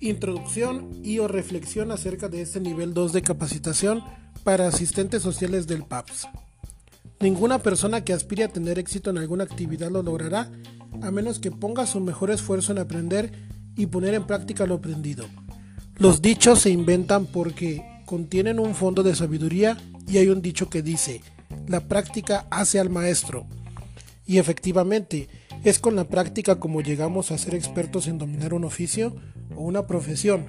Introducción y o reflexión acerca de este nivel 2 de capacitación para asistentes sociales del PAPS. Ninguna persona que aspire a tener éxito en alguna actividad lo logrará a menos que ponga su mejor esfuerzo en aprender y poner en práctica lo aprendido. Los dichos se inventan porque contienen un fondo de sabiduría y hay un dicho que dice, la práctica hace al maestro. Y efectivamente, es con la práctica como llegamos a ser expertos en dominar un oficio o una profesión.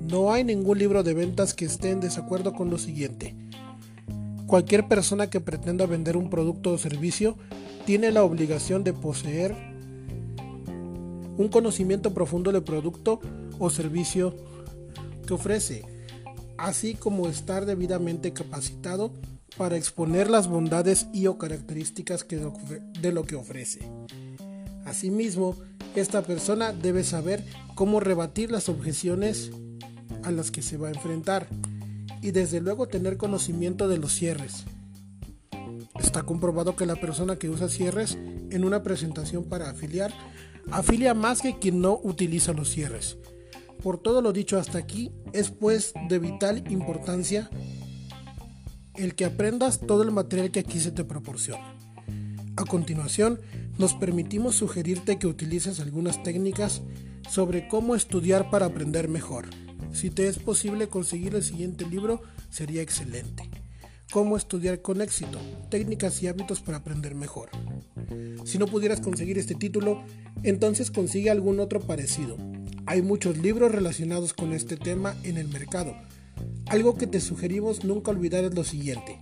No hay ningún libro de ventas que esté en desacuerdo con lo siguiente. Cualquier persona que pretenda vender un producto o servicio tiene la obligación de poseer un conocimiento profundo del producto o servicio que ofrece, así como estar debidamente capacitado para exponer las bondades y o características de lo que ofrece. Asimismo, esta persona debe saber cómo rebatir las objeciones a las que se va a enfrentar y desde luego tener conocimiento de los cierres. Está comprobado que la persona que usa cierres en una presentación para afiliar afilia más que quien no utiliza los cierres. Por todo lo dicho hasta aquí, es pues de vital importancia el que aprendas todo el material que aquí se te proporciona. A continuación, nos permitimos sugerirte que utilices algunas técnicas sobre cómo estudiar para aprender mejor. Si te es posible conseguir el siguiente libro, sería excelente. Cómo estudiar con éxito, técnicas y hábitos para aprender mejor. Si no pudieras conseguir este título, entonces consigue algún otro parecido. Hay muchos libros relacionados con este tema en el mercado. Algo que te sugerimos nunca olvidar es lo siguiente.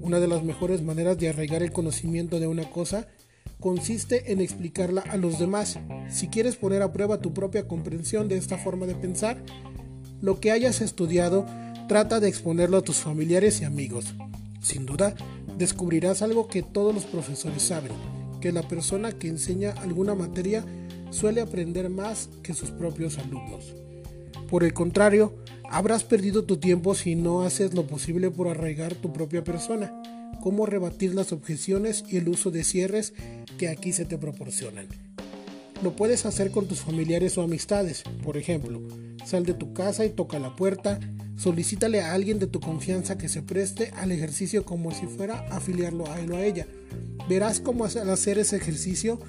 Una de las mejores maneras de arraigar el conocimiento de una cosa consiste en explicarla a los demás. Si quieres poner a prueba tu propia comprensión de esta forma de pensar, lo que hayas estudiado, trata de exponerlo a tus familiares y amigos. Sin duda, descubrirás algo que todos los profesores saben, que la persona que enseña alguna materia suele aprender más que sus propios alumnos. Por el contrario, habrás perdido tu tiempo si no haces lo posible por arraigar tu propia persona cómo rebatir las objeciones y el uso de cierres que aquí se te proporcionan. Lo puedes hacer con tus familiares o amistades, por ejemplo, sal de tu casa y toca la puerta, solicítale a alguien de tu confianza que se preste al ejercicio como si fuera afiliarlo a él o a ella. Verás cómo al hacer ese ejercicio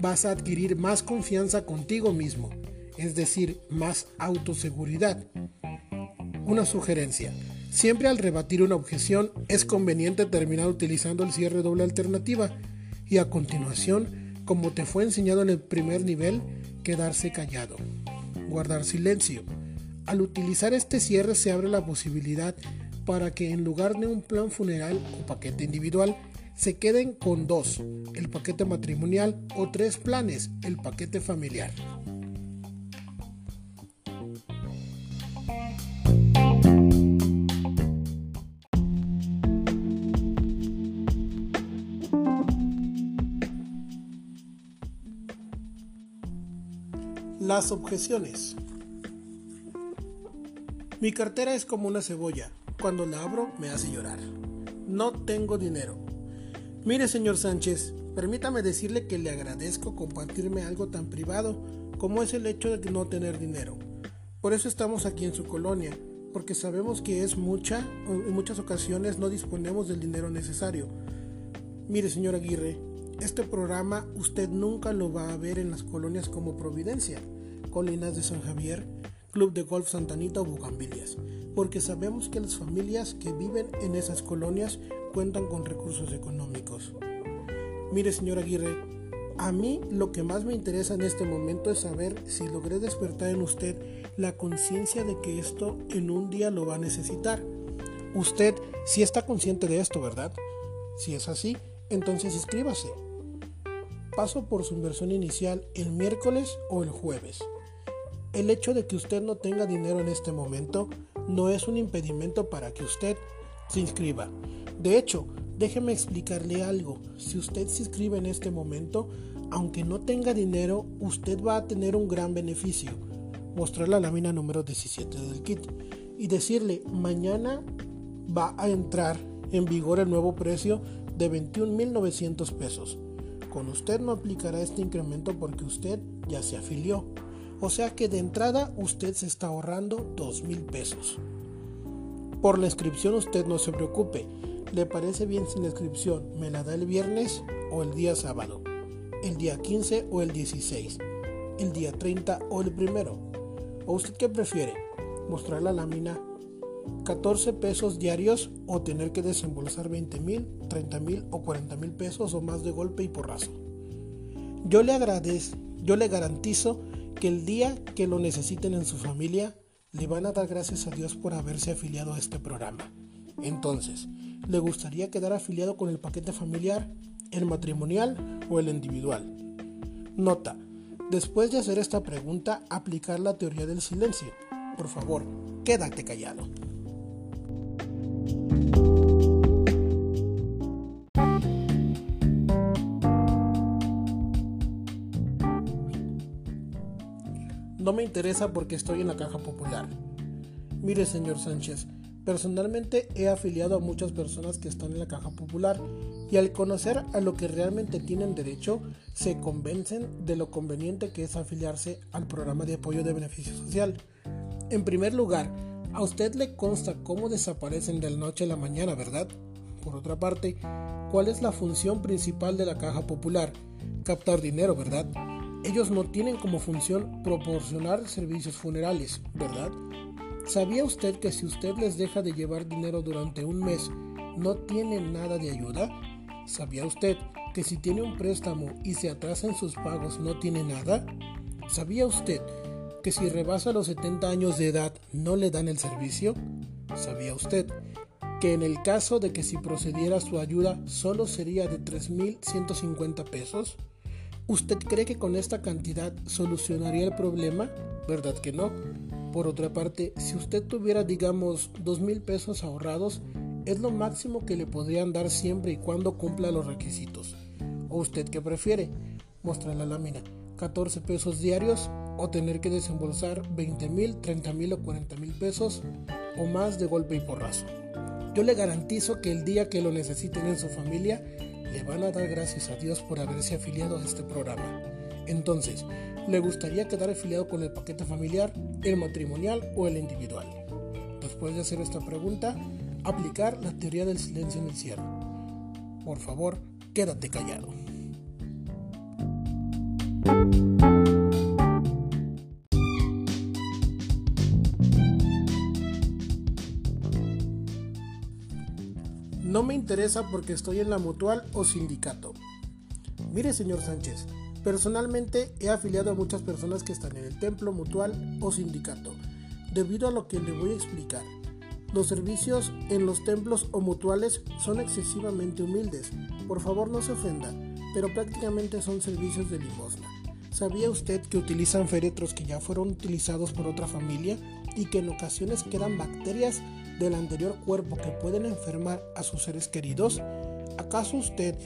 vas a adquirir más confianza contigo mismo, es decir, más autoseguridad. Una sugerencia. Siempre al rebatir una objeción es conveniente terminar utilizando el cierre doble alternativa y a continuación, como te fue enseñado en el primer nivel, quedarse callado, guardar silencio. Al utilizar este cierre se abre la posibilidad para que en lugar de un plan funeral o paquete individual, se queden con dos, el paquete matrimonial o tres planes, el paquete familiar. Las objeciones. Mi cartera es como una cebolla. Cuando la abro me hace llorar. No tengo dinero. Mire, señor Sánchez, permítame decirle que le agradezco compartirme algo tan privado como es el hecho de no tener dinero. Por eso estamos aquí en su colonia, porque sabemos que es mucha, en muchas ocasiones no disponemos del dinero necesario. Mire, señor Aguirre, este programa usted nunca lo va a ver en las colonias como Providencia Colinas de San Javier, Club de Golf Santanita o Bugambilias, porque sabemos que las familias que viven en esas colonias cuentan con recursos económicos. Mire, señor Aguirre, a mí lo que más me interesa en este momento es saber si logré despertar en usted la conciencia de que esto en un día lo va a necesitar. Usted sí está consciente de esto, ¿verdad? Si es así, entonces inscríbase. Paso por su inversión inicial el miércoles o el jueves. El hecho de que usted no tenga dinero en este momento no es un impedimento para que usted se inscriba. De hecho, déjeme explicarle algo. Si usted se inscribe en este momento, aunque no tenga dinero, usted va a tener un gran beneficio. Mostrar la lámina número 17 del kit y decirle, mañana va a entrar en vigor el nuevo precio de 21.900 pesos. Con usted no aplicará este incremento porque usted ya se afilió. O sea que de entrada usted se está ahorrando 2.000 pesos. Por la inscripción usted no se preocupe. ¿Le parece bien si la inscripción me la da el viernes o el día sábado? ¿El día 15 o el 16? ¿El día 30 o el primero? ¿O usted qué prefiere? ¿Mostrar la lámina 14 pesos diarios o tener que desembolsar 20 mil, 30 mil o 40 mil pesos o más de golpe y porrazo. Yo le agradezco, yo le garantizo que el día que lo necesiten en su familia, le van a dar gracias a Dios por haberse afiliado a este programa. Entonces, ¿le gustaría quedar afiliado con el paquete familiar, el matrimonial o el individual? Nota, después de hacer esta pregunta, aplicar la teoría del silencio. Por favor, quédate callado. No me interesa porque estoy en la caja popular. Mire, señor Sánchez, personalmente he afiliado a muchas personas que están en la caja popular y al conocer a lo que realmente tienen derecho, se convencen de lo conveniente que es afiliarse al programa de apoyo de beneficio social. En primer lugar, a usted le consta cómo desaparecen de la noche a la mañana, ¿verdad? Por otra parte, ¿cuál es la función principal de la caja popular? Captar dinero, ¿verdad? Ellos no tienen como función proporcionar servicios funerales, ¿verdad? ¿Sabía usted que si usted les deja de llevar dinero durante un mes, no tienen nada de ayuda? ¿Sabía usted que si tiene un préstamo y se atrasan sus pagos no tiene nada? ¿Sabía usted que si rebasa los 70 años de edad no le dan el servicio? ¿Sabía usted que en el caso de que si procediera su ayuda solo sería de 3.150 pesos? ¿Usted cree que con esta cantidad solucionaría el problema? ¿Verdad que no? Por otra parte, si usted tuviera, digamos, dos mil pesos ahorrados, es lo máximo que le podrían dar siempre y cuando cumpla los requisitos. ¿O usted qué prefiere? Muestra la lámina. 14 pesos diarios o tener que desembolsar 20 mil, 30 mil o 40 mil pesos o más de golpe y porrazo. Yo le garantizo que el día que lo necesiten en su familia, le van a dar gracias a Dios por haberse afiliado a este programa. Entonces, ¿le gustaría quedar afiliado con el paquete familiar, el matrimonial o el individual? Después de hacer esta pregunta, aplicar la teoría del silencio en el cierre. Por favor, quédate callado. No me interesa porque estoy en la mutual o sindicato. Mire, señor Sánchez, personalmente he afiliado a muchas personas que están en el templo, mutual o sindicato, debido a lo que le voy a explicar. Los servicios en los templos o mutuales son excesivamente humildes. Por favor, no se ofenda, pero prácticamente son servicios de limosna. ¿Sabía usted que utilizan féretros que ya fueron utilizados por otra familia y que en ocasiones quedan bacterias del anterior cuerpo que pueden enfermar a sus seres queridos? ¿Acaso usted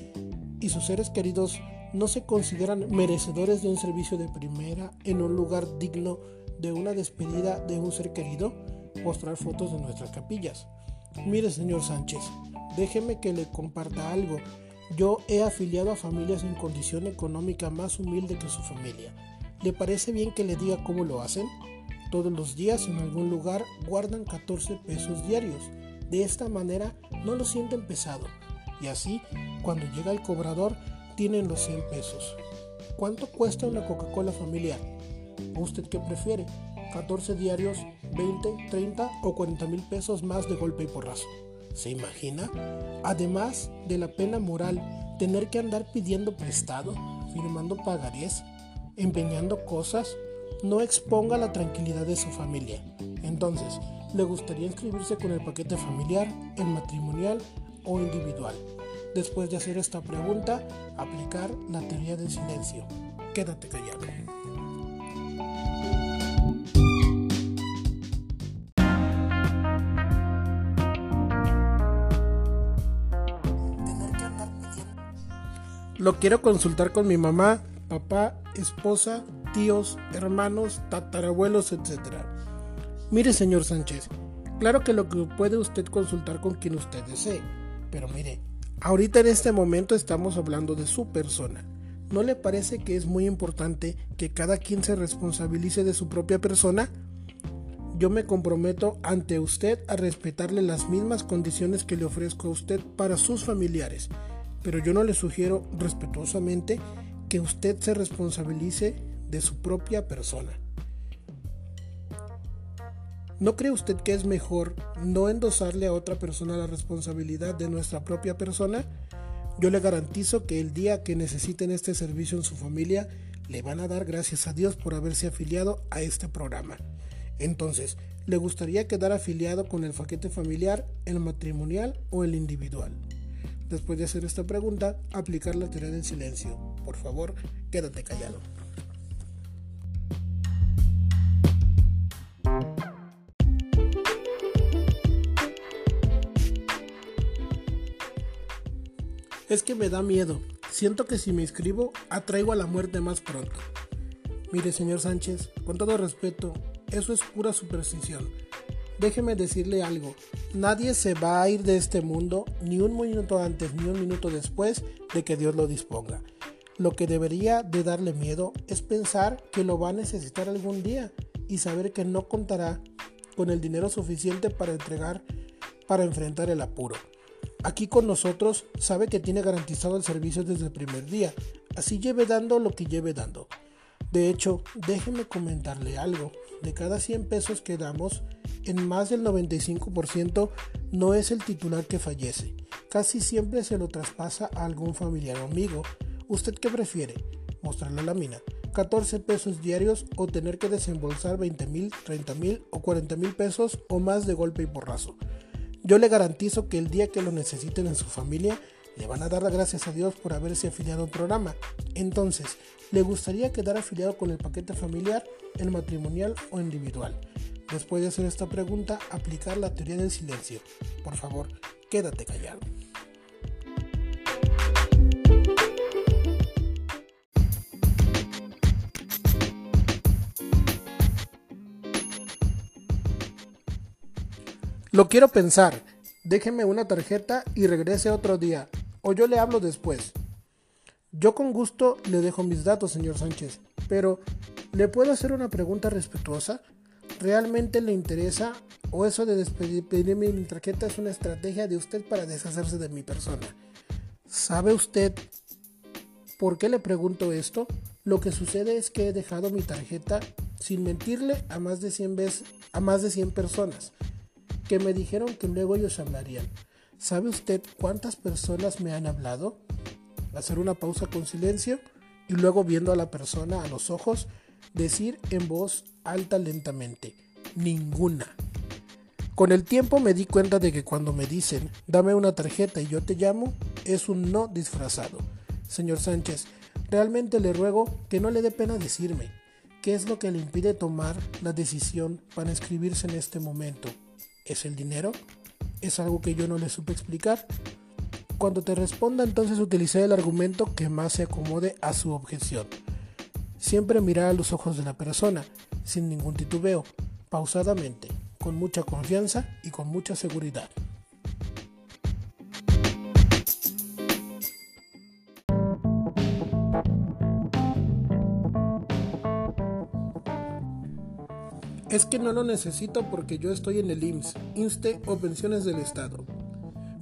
y sus seres queridos no se consideran merecedores de un servicio de primera en un lugar digno de una despedida de un ser querido? Mostrar fotos de nuestras capillas. Mire, señor Sánchez, déjeme que le comparta algo. Yo he afiliado a familias en condición económica más humilde que su familia. ¿Le parece bien que le diga cómo lo hacen? Todos los días en algún lugar guardan 14 pesos diarios. De esta manera no lo sienten pesado. Y así, cuando llega el cobrador, tienen los 100 pesos. ¿Cuánto cuesta una Coca-Cola familiar? ¿O usted qué prefiere? ¿14 diarios, 20, 30 o 40 mil pesos más de golpe y porrazo? ¿Se imagina? Además de la pena moral, tener que andar pidiendo prestado, firmando pagarés, empeñando cosas no exponga la tranquilidad de su familia. Entonces, ¿le gustaría inscribirse con el paquete familiar, el matrimonial o individual? Después de hacer esta pregunta, aplicar la teoría del silencio. Quédate callado. Lo quiero consultar con mi mamá, papá, esposa tíos, hermanos, tatarabuelos, etc. Mire, señor Sánchez, claro que lo que puede usted consultar con quien usted desee, Pero mire, ahorita en este momento estamos hablando de su persona. ¿No le parece que es muy importante que cada quien se responsabilice de su propia persona? Yo me comprometo ante usted a respetarle las mismas condiciones que le ofrezco a usted para sus familiares, pero yo no le sugiero respetuosamente que usted se responsabilice de su propia persona. ¿No cree usted que es mejor no endosarle a otra persona la responsabilidad de nuestra propia persona? Yo le garantizo que el día que necesiten este servicio en su familia, le van a dar gracias a Dios por haberse afiliado a este programa. Entonces, ¿le gustaría quedar afiliado con el paquete familiar, el matrimonial o el individual? Después de hacer esta pregunta, aplicar la teoría del silencio. Por favor, quédate callado. Es que me da miedo. Siento que si me inscribo, atraigo a la muerte más pronto. Mire, señor Sánchez, con todo respeto, eso es pura superstición. Déjeme decirle algo, nadie se va a ir de este mundo ni un minuto antes ni un minuto después de que Dios lo disponga. Lo que debería de darle miedo es pensar que lo va a necesitar algún día y saber que no contará con el dinero suficiente para entregar para enfrentar el apuro. Aquí con nosotros sabe que tiene garantizado el servicio desde el primer día, así lleve dando lo que lleve dando. De hecho, déjeme comentarle algo. De cada 100 pesos que damos, en más del 95% no es el titular que fallece. Casi siempre se lo traspasa a algún familiar o amigo. ¿Usted qué prefiere? ¿Mostrar la lámina? 14 pesos diarios o tener que desembolsar 20 mil, 30 mil o 40 mil pesos o más de golpe y porrazo. Yo le garantizo que el día que lo necesiten en su familia, le van a dar las gracias a Dios por haberse afiliado al programa. Entonces, ¿le gustaría quedar afiliado con el paquete familiar, el matrimonial o individual? Después de hacer esta pregunta, aplicar la teoría del silencio. Por favor, quédate callado. Lo quiero pensar. Déjeme una tarjeta y regrese otro día. O yo le hablo después. Yo con gusto le dejo mis datos, señor Sánchez. Pero, ¿le puedo hacer una pregunta respetuosa? ¿Realmente le interesa o eso de despedirme mi tarjeta es una estrategia de usted para deshacerse de mi persona? ¿Sabe usted por qué le pregunto esto? Lo que sucede es que he dejado mi tarjeta sin mentirle a más de 100 veces, a más de 100 personas que me dijeron que luego ellos hablarían. ¿Sabe usted cuántas personas me han hablado? Hacer una pausa con silencio y luego viendo a la persona a los ojos, decir en voz alta lentamente, ninguna. Con el tiempo me di cuenta de que cuando me dicen, dame una tarjeta y yo te llamo, es un no disfrazado. Señor Sánchez, realmente le ruego que no le dé pena decirme qué es lo que le impide tomar la decisión para inscribirse en este momento ¿Es el dinero? ¿Es algo que yo no le supe explicar? Cuando te responda entonces utilicé el argumento que más se acomode a su objeción. Siempre mirar a los ojos de la persona, sin ningún titubeo, pausadamente, con mucha confianza y con mucha seguridad. Es que no lo necesito porque yo estoy en el IMSS, INSTE o pensiones del Estado.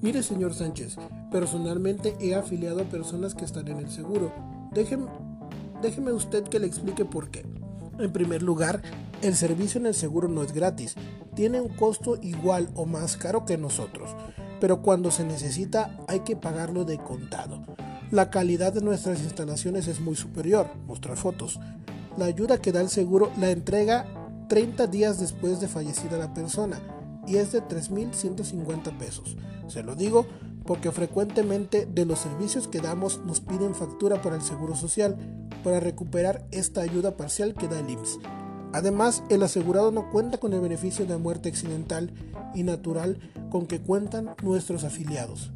Mire, señor Sánchez, personalmente he afiliado a personas que están en el seguro. Déjeme, déjeme usted que le explique por qué. En primer lugar, el servicio en el seguro no es gratis, tiene un costo igual o más caro que nosotros, pero cuando se necesita hay que pagarlo de contado. La calidad de nuestras instalaciones es muy superior, mostrar fotos. La ayuda que da el seguro la entrega 30 días después de fallecida la persona y es de 3.150 pesos. Se lo digo porque frecuentemente de los servicios que damos nos piden factura para el Seguro Social para recuperar esta ayuda parcial que da el IMSS. Además, el asegurado no cuenta con el beneficio de muerte accidental y natural con que cuentan nuestros afiliados.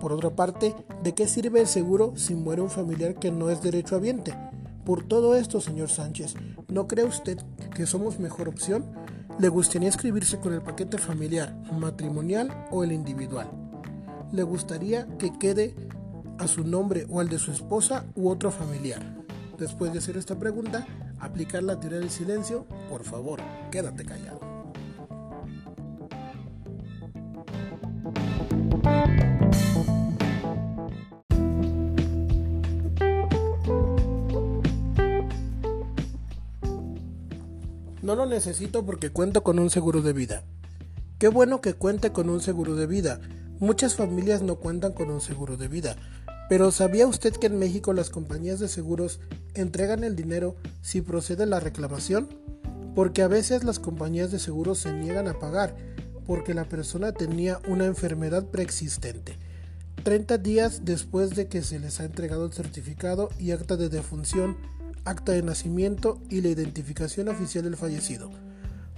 Por otra parte, ¿de qué sirve el seguro si muere un familiar que no es derecho derechohabiente? Por todo esto, señor Sánchez, ¿no cree usted que somos mejor opción? ¿Le gustaría inscribirse con el paquete familiar, matrimonial o el individual? le gustaría que quede a su nombre o al de su esposa u otro familiar? Después de hacer esta pregunta, aplicar la teoría del silencio, por favor, quédate callado. Necesito porque cuento con un seguro de vida. Qué bueno que cuente con un seguro de vida. Muchas familias no cuentan con un seguro de vida. Pero ¿sabía usted que en México las compañías de seguros entregan el dinero si procede la reclamación? Porque a veces las compañías de seguros se niegan a pagar porque la persona tenía una enfermedad preexistente. 30 días después de que se les ha entregado el certificado y acta de defunción acta de nacimiento y la identificación oficial del fallecido.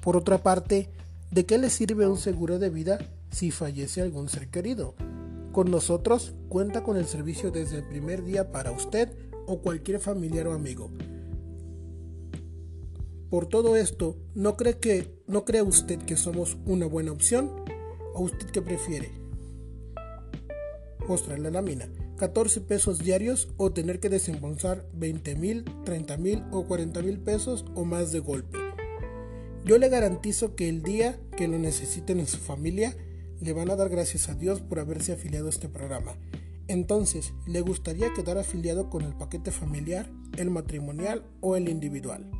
Por otra parte, ¿de qué le sirve un seguro de vida si fallece algún ser querido? Con nosotros cuenta con el servicio desde el primer día para usted o cualquier familiar o amigo. Por todo esto, ¿no cree que no cree usted que somos una buena opción? ¿O usted qué prefiere? La lámina. 14 pesos diarios o tener que desembolsar 20 mil, 30 mil o 40 mil pesos o más de golpe. Yo le garantizo que el día que lo necesiten en su familia, le van a dar gracias a Dios por haberse afiliado a este programa. Entonces, ¿le gustaría quedar afiliado con el paquete familiar, el matrimonial o el individual?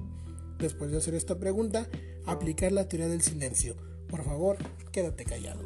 Después de hacer esta pregunta, aplicar la teoría del silencio. Por favor, quédate callado.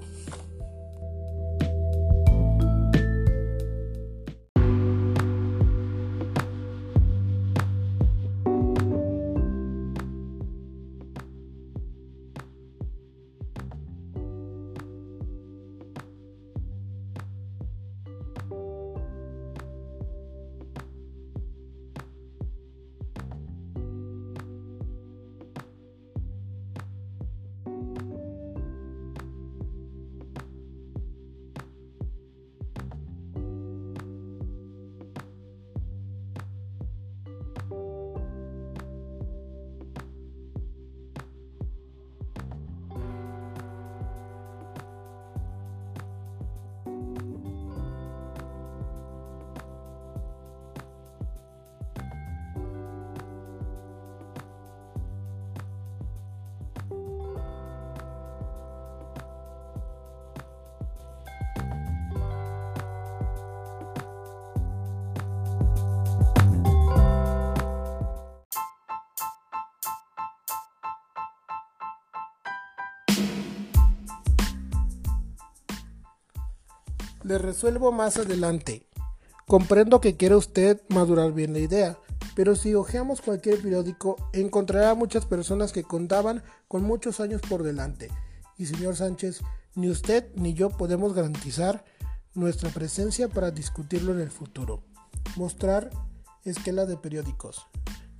Resuelvo más adelante. Comprendo que quiere usted madurar bien la idea, pero si hojeamos cualquier periódico encontrará muchas personas que contaban con muchos años por delante. Y señor Sánchez, ni usted ni yo podemos garantizar nuestra presencia para discutirlo en el futuro. Mostrar esquela de periódicos.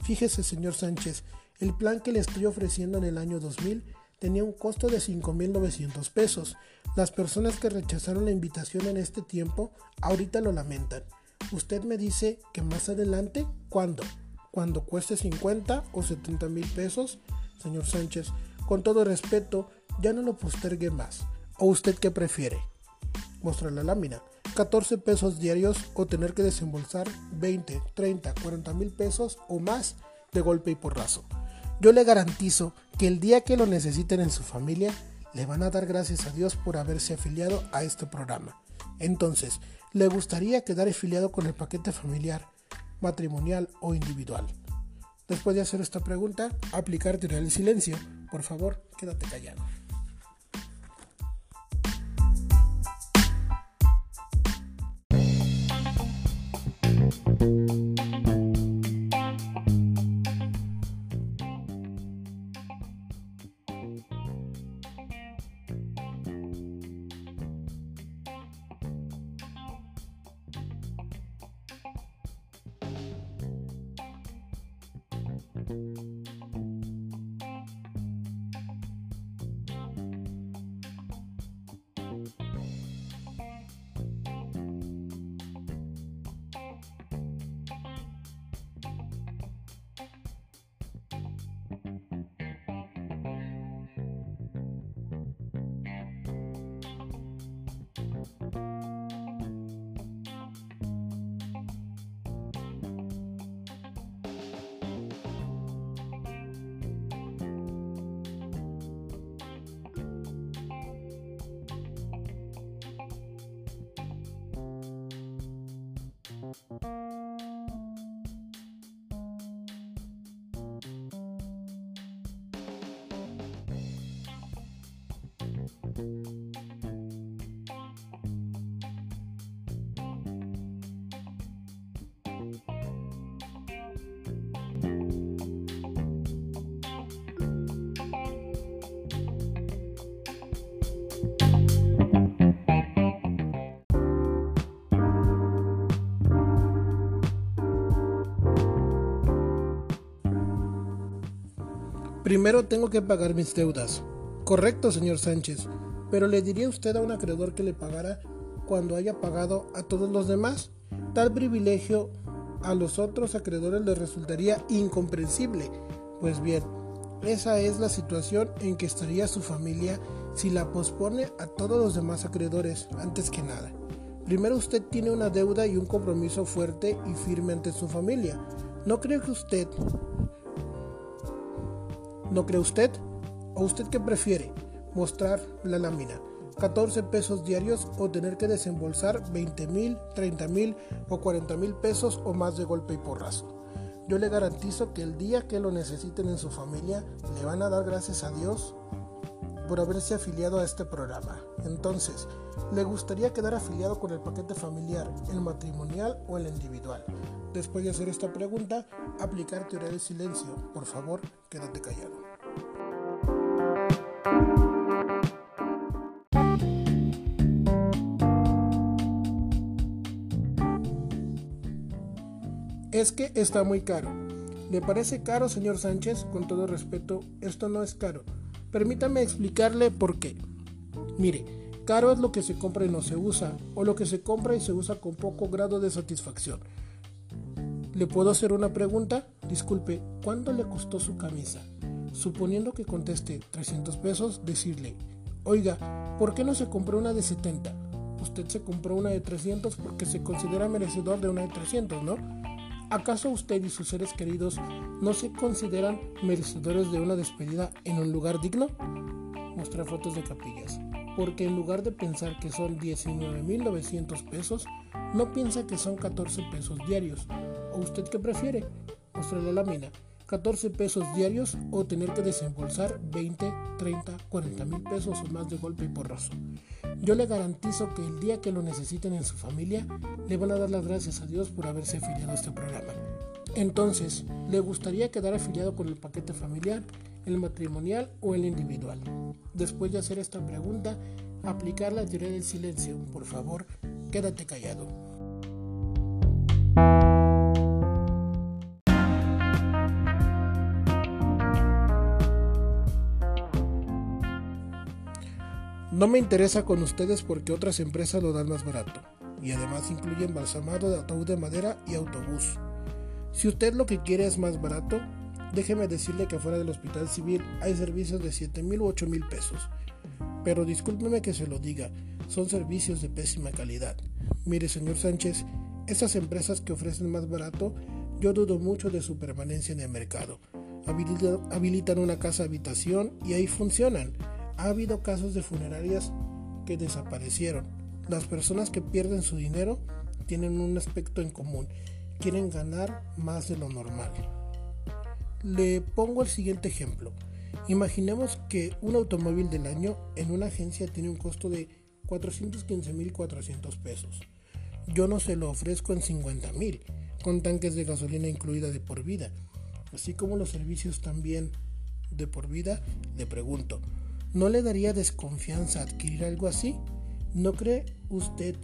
Fíjese, señor Sánchez, el plan que le estoy ofreciendo en el año 2000 tenía un costo de 5.900 pesos. Las personas que rechazaron la invitación en este tiempo ahorita lo lamentan. Usted me dice que más adelante, ¿cuándo? Cuando cueste 50 o 70 mil pesos, señor Sánchez, con todo respeto, ya no lo postergue más. ¿O usted qué prefiere? Mostrar la lámina. 14 pesos diarios o tener que desembolsar 20, 30, 40 mil pesos o más de golpe y porrazo. Yo le garantizo que el día que lo necesiten en su familia, le van a dar gracias a Dios por haberse afiliado a este programa. Entonces, ¿le gustaría quedar afiliado con el paquete familiar, matrimonial o individual? Después de hacer esta pregunta, aplicar teoría del silencio. Por favor, quédate callado. Primero tengo que pagar mis deudas. Correcto, señor Sánchez, pero ¿le diría usted a un acreedor que le pagara cuando haya pagado a todos los demás? Tal privilegio a los otros acreedores les resultaría incomprensible. Pues bien, esa es la situación en que estaría su familia si la pospone a todos los demás acreedores antes que nada. Primero usted tiene una deuda y un compromiso fuerte y firme ante su familia. ¿No cree que usted... ¿No cree usted? ¿O usted qué prefiere? Mostrar la lámina. 14 pesos diarios o tener que desembolsar 20 mil, 30 mil o 40 mil pesos o más de golpe y porrazo. Yo le garantizo que el día que lo necesiten en su familia le van a dar gracias a Dios por haberse afiliado a este programa. Entonces, ¿le gustaría quedar afiliado con el paquete familiar, el matrimonial o el individual? Después de hacer esta pregunta, aplicar teoría del silencio. Por favor, quédate callado. Es que está muy caro. ¿Le parece caro, señor Sánchez? Con todo respeto, esto no es caro. Permítame explicarle por qué. Mire, caro es lo que se compra y no se usa, o lo que se compra y se usa con poco grado de satisfacción. ¿Le puedo hacer una pregunta? Disculpe, ¿cuánto le costó su camisa? Suponiendo que conteste 300 pesos, decirle, oiga, ¿por qué no se compró una de 70? Usted se compró una de 300 porque se considera merecedor de una de 300, ¿no? ¿Acaso usted y sus seres queridos no se consideran merecedores de una despedida en un lugar digno? Mostrar fotos de capillas. Porque en lugar de pensar que son 19.900 pesos, no piensa que son 14 pesos diarios. ¿O usted qué prefiere? Mostrar la lámina. 14 pesos diarios o tener que desembolsar 20, 30, 40 mil pesos o más de golpe y porrazo. Yo le garantizo que el día que lo necesiten en su familia, le van a dar las gracias a Dios por haberse afiliado a este programa. Entonces, ¿le gustaría quedar afiliado con el paquete familiar, el matrimonial o el individual? Después de hacer esta pregunta, aplicar la teoría del silencio. Por favor, quédate callado. No me interesa con ustedes porque otras empresas lo dan más barato y además incluyen balsamado de ataúd de madera y autobús. Si usted lo que quiere es más barato, déjeme decirle que afuera del hospital civil hay servicios de 7 mil u 8 mil pesos. Pero discúlpeme que se lo diga, son servicios de pésima calidad. Mire, señor Sánchez, esas empresas que ofrecen más barato, yo dudo mucho de su permanencia en el mercado. Habilitan una casa habitación y ahí funcionan ha habido casos de funerarias que desaparecieron. Las personas que pierden su dinero tienen un aspecto en común, quieren ganar más de lo normal. Le pongo el siguiente ejemplo. Imaginemos que un automóvil del año en una agencia tiene un costo de 415.400 pesos. Yo no se lo ofrezco en 50.000, con tanques de gasolina incluida de por vida. Así como los servicios también de por vida, le pregunto, ¿No le daría desconfianza adquirir algo así? ¿No cree usted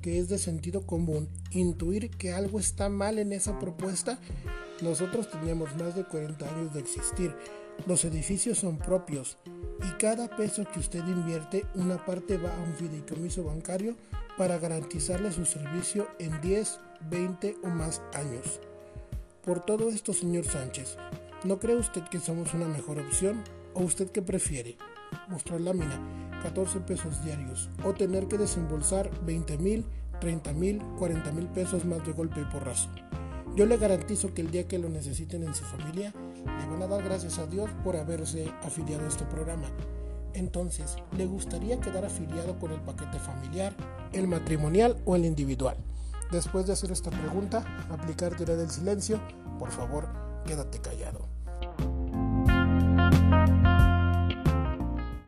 que es de sentido común intuir que algo está mal en esa propuesta? Nosotros tenemos más de 40 años de existir. Los edificios son propios y cada peso que usted invierte, una parte va a un fideicomiso bancario para garantizarle su servicio en 10, 20 o más años. Por todo esto, señor Sánchez, ¿no cree usted que somos una mejor opción o usted qué prefiere? Mostrar lámina, 14 pesos diarios, o tener que desembolsar 20 mil, 30 mil, 40 mil pesos más de golpe y porrazo. Yo le garantizo que el día que lo necesiten en su familia, le van a dar gracias a Dios por haberse afiliado a este programa. Entonces, ¿le gustaría quedar afiliado con el paquete familiar, el matrimonial o el individual? Después de hacer esta pregunta, aplicar teoría del silencio, por favor, quédate callado.